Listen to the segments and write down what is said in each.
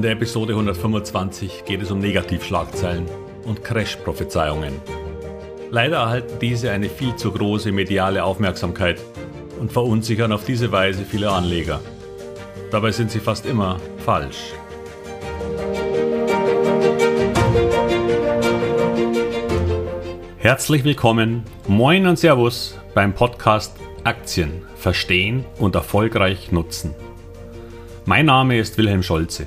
In der Episode 125 geht es um Negativschlagzeilen und Crash-Prophezeiungen. Leider erhalten diese eine viel zu große mediale Aufmerksamkeit und verunsichern auf diese Weise viele Anleger. Dabei sind sie fast immer falsch. Herzlich willkommen, moin und Servus beim Podcast Aktien verstehen und erfolgreich nutzen. Mein Name ist Wilhelm Scholze.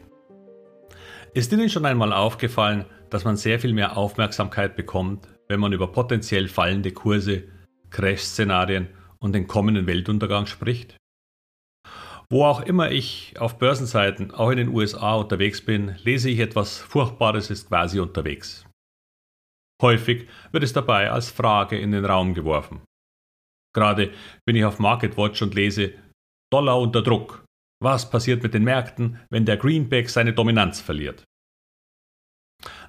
Ist Ihnen schon einmal aufgefallen, dass man sehr viel mehr Aufmerksamkeit bekommt, wenn man über potenziell fallende Kurse, Crash-Szenarien und den kommenden Weltuntergang spricht? Wo auch immer ich auf Börsenseiten, auch in den USA unterwegs bin, lese ich etwas Furchtbares ist quasi unterwegs. Häufig wird es dabei als Frage in den Raum geworfen. Gerade bin ich auf MarketWatch und lese Dollar unter Druck, was passiert mit den Märkten, wenn der Greenback seine Dominanz verliert?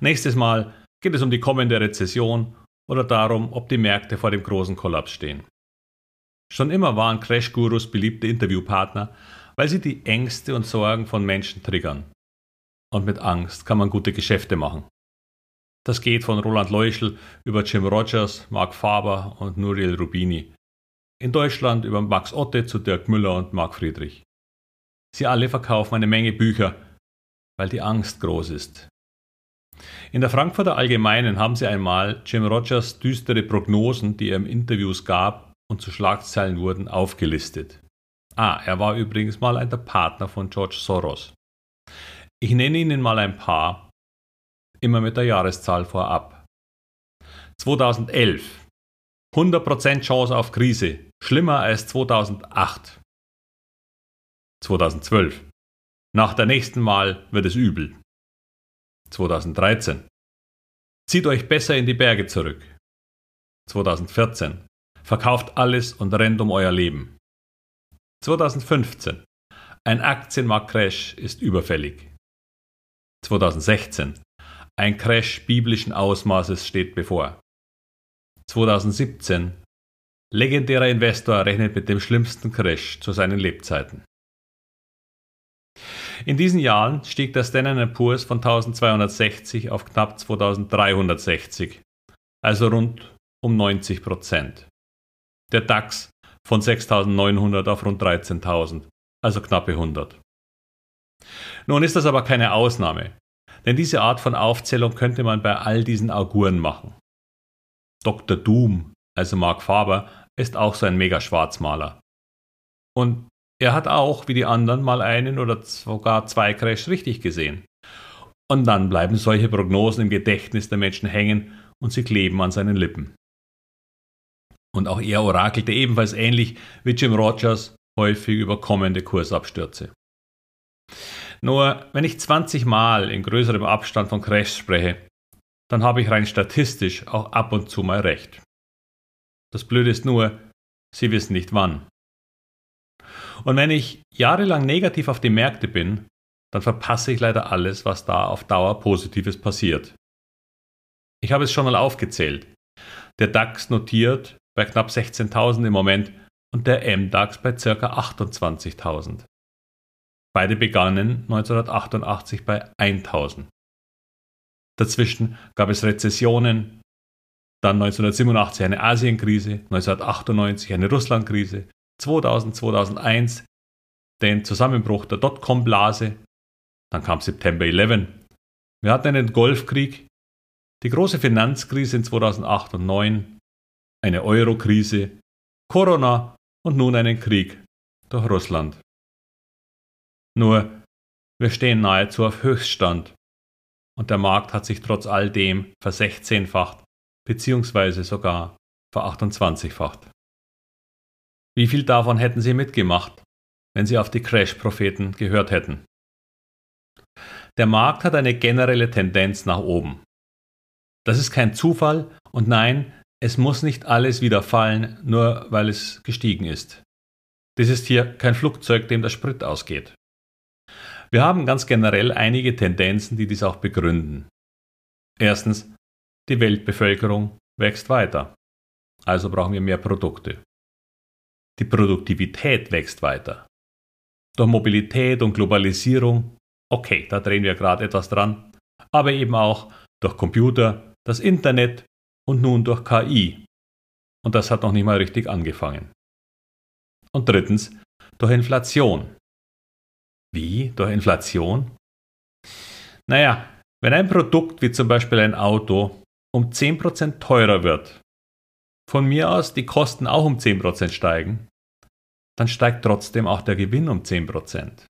Nächstes Mal geht es um die kommende Rezession oder darum, ob die Märkte vor dem großen Kollaps stehen. Schon immer waren Crash-Gurus beliebte Interviewpartner, weil sie die Ängste und Sorgen von Menschen triggern. Und mit Angst kann man gute Geschäfte machen. Das geht von Roland Leuschel über Jim Rogers, Mark Faber und Nuriel Rubini. In Deutschland über Max Otte zu Dirk Müller und Marc Friedrich. Sie alle verkaufen eine Menge Bücher, weil die Angst groß ist. In der Frankfurter Allgemeinen haben sie einmal Jim Rogers düstere Prognosen, die er im Interviews gab und zu Schlagzeilen wurden, aufgelistet. Ah, er war übrigens mal ein der Partner von George Soros. Ich nenne Ihnen mal ein paar, immer mit der Jahreszahl vorab. 2011 100% Chance auf Krise, schlimmer als 2008. 2012. Nach der nächsten Mal wird es übel. 2013. Zieht euch besser in die Berge zurück. 2014. Verkauft alles und rennt um euer Leben. 2015. Ein Aktienmarktcrash ist überfällig. 2016. Ein Crash biblischen Ausmaßes steht bevor. 2017. Legendärer Investor rechnet mit dem schlimmsten Crash zu seinen Lebzeiten. In diesen Jahren stieg der Standard Poor's von 1260 auf knapp 2360, also rund um 90 Prozent. Der DAX von 6900 auf rund 13.000, also knappe 100. Nun ist das aber keine Ausnahme, denn diese Art von Aufzählung könnte man bei all diesen Auguren machen. Dr. Doom, also Mark Faber, ist auch so ein Mega-Schwarzmaler. Und er hat auch, wie die anderen, mal einen oder sogar zwei Crash richtig gesehen. Und dann bleiben solche Prognosen im Gedächtnis der Menschen hängen und sie kleben an seinen Lippen. Und auch er orakelte ebenfalls ähnlich wie Jim Rogers häufig über kommende Kursabstürze. Nur wenn ich 20 Mal in größerem Abstand von Crash spreche, dann habe ich rein statistisch auch ab und zu mal recht. Das Blöde ist nur, Sie wissen nicht wann. Und wenn ich jahrelang negativ auf die Märkte bin, dann verpasse ich leider alles, was da auf Dauer Positives passiert. Ich habe es schon mal aufgezählt. Der DAX notiert bei knapp 16.000 im Moment und der MDAX bei ca. 28.000. Beide begannen 1988 bei 1000. Dazwischen gab es Rezessionen, dann 1987 eine Asienkrise, 1998 eine Russlandkrise, 2000, 2001 den Zusammenbruch der Dotcom-Blase, dann kam September 11. Wir hatten einen Golfkrieg, die große Finanzkrise in 2008 und 2009, eine Euro-Krise, Corona und nun einen Krieg durch Russland. Nur, wir stehen nahezu auf Höchststand und der Markt hat sich trotz all dem versechzehnfacht beziehungsweise sogar verachtundzwanzigfacht. Wie viel davon hätten Sie mitgemacht, wenn Sie auf die Crash-Propheten gehört hätten? der Markt hat eine generelle Tendenz nach oben. Das ist kein Zufall und nein, es muss nicht alles wieder fallen, nur weil es gestiegen ist. Das ist hier kein Flugzeug, dem der Sprit ausgeht. Wir haben ganz generell einige Tendenzen, die dies auch begründen. Erstens, die Weltbevölkerung wächst weiter. Also brauchen wir mehr Produkte. Die Produktivität wächst weiter. Durch Mobilität und Globalisierung, okay, da drehen wir gerade etwas dran, aber eben auch durch Computer, das Internet und nun durch KI. Und das hat noch nicht mal richtig angefangen. Und drittens, durch Inflation. Wie? Durch Inflation? Naja, wenn ein Produkt wie zum Beispiel ein Auto um 10% teurer wird, von mir aus die Kosten auch um 10% steigen, dann steigt trotzdem auch der Gewinn um 10%.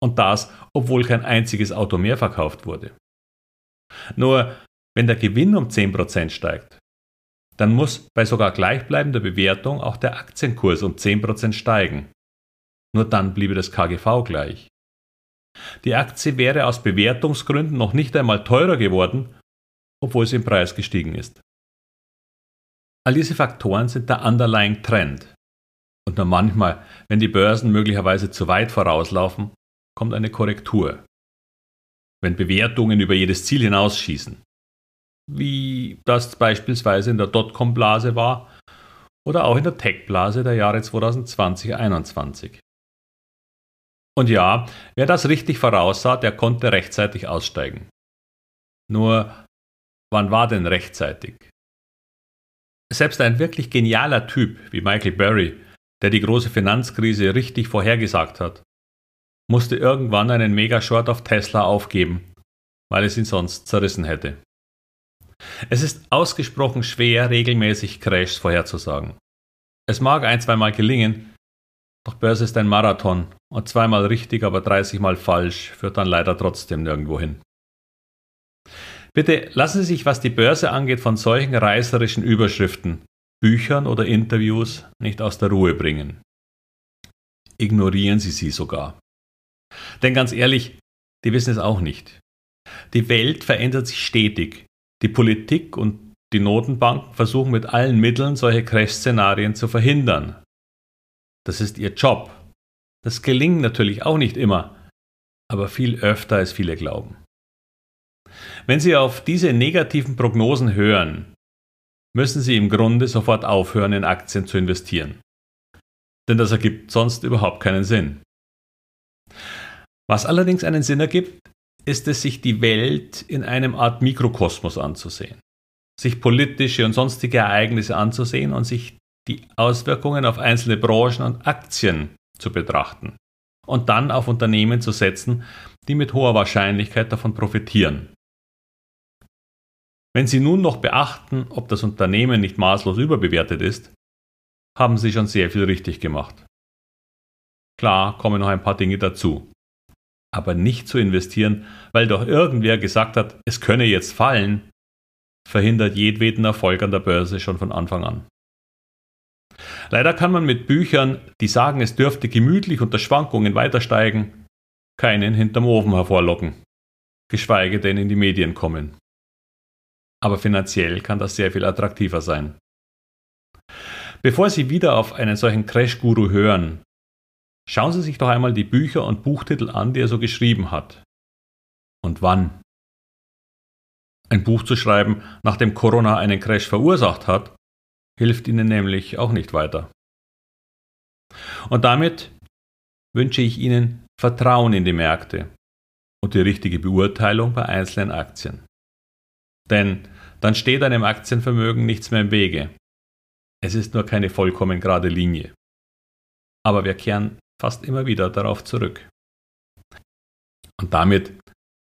Und das, obwohl kein einziges Auto mehr verkauft wurde. Nur, wenn der Gewinn um 10% steigt, dann muss bei sogar gleichbleibender Bewertung auch der Aktienkurs um 10% steigen. Nur dann bliebe das KGV gleich. Die Aktie wäre aus Bewertungsgründen noch nicht einmal teurer geworden, obwohl sie im Preis gestiegen ist. All diese Faktoren sind der Underlying Trend. Und nur manchmal, wenn die Börsen möglicherweise zu weit vorauslaufen, kommt eine Korrektur. Wenn Bewertungen über jedes Ziel hinausschießen, wie das beispielsweise in der Dotcom-Blase war oder auch in der Tech-Blase der Jahre 2020-21. Und ja, wer das richtig voraussah, der konnte rechtzeitig aussteigen. Nur, wann war denn rechtzeitig? Selbst ein wirklich genialer Typ wie Michael Burry, der die große Finanzkrise richtig vorhergesagt hat, musste irgendwann einen Megashort auf Tesla aufgeben, weil es ihn sonst zerrissen hätte. Es ist ausgesprochen schwer, regelmäßig Crashs vorherzusagen. Es mag ein, zweimal gelingen, doch Börse ist ein Marathon und zweimal richtig, aber 30 Mal falsch führt dann leider trotzdem nirgendwo hin. Bitte lassen Sie sich, was die Börse angeht, von solchen reißerischen Überschriften, Büchern oder Interviews nicht aus der Ruhe bringen. Ignorieren Sie sie sogar. Denn ganz ehrlich, die wissen es auch nicht. Die Welt verändert sich stetig. Die Politik und die Notenbanken versuchen mit allen Mitteln, solche Crash-Szenarien zu verhindern. Das ist ihr Job. Das gelingt natürlich auch nicht immer, aber viel öfter als viele glauben. Wenn Sie auf diese negativen Prognosen hören, müssen Sie im Grunde sofort aufhören, in Aktien zu investieren. Denn das ergibt sonst überhaupt keinen Sinn. Was allerdings einen Sinn ergibt, ist es, sich die Welt in einem Art Mikrokosmos anzusehen, sich politische und sonstige Ereignisse anzusehen und sich die Auswirkungen auf einzelne Branchen und Aktien zu betrachten und dann auf Unternehmen zu setzen, die mit hoher Wahrscheinlichkeit davon profitieren. Wenn Sie nun noch beachten, ob das Unternehmen nicht maßlos überbewertet ist, haben Sie schon sehr viel richtig gemacht. Klar kommen noch ein paar Dinge dazu. Aber nicht zu investieren, weil doch irgendwer gesagt hat, es könne jetzt fallen, verhindert jedweden Erfolg an der Börse schon von Anfang an. Leider kann man mit Büchern, die sagen, es dürfte gemütlich unter Schwankungen weiter steigen, keinen hinterm Ofen hervorlocken, geschweige denn in die Medien kommen. Aber finanziell kann das sehr viel attraktiver sein. Bevor Sie wieder auf einen solchen Crash-Guru hören, schauen Sie sich doch einmal die Bücher und Buchtitel an, die er so geschrieben hat. Und wann? Ein Buch zu schreiben, nachdem Corona einen Crash verursacht hat, hilft Ihnen nämlich auch nicht weiter. Und damit wünsche ich Ihnen Vertrauen in die Märkte und die richtige Beurteilung bei einzelnen Aktien. Denn dann steht einem Aktienvermögen nichts mehr im Wege. Es ist nur keine vollkommen gerade Linie. Aber wir kehren fast immer wieder darauf zurück. Und damit,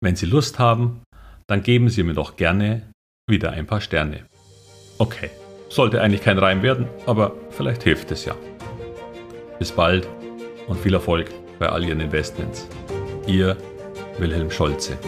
wenn Sie Lust haben, dann geben Sie mir doch gerne wieder ein paar Sterne. Okay. Sollte eigentlich kein Reim werden, aber vielleicht hilft es ja. Bis bald und viel Erfolg bei all Ihren Investments. Ihr Wilhelm Scholze.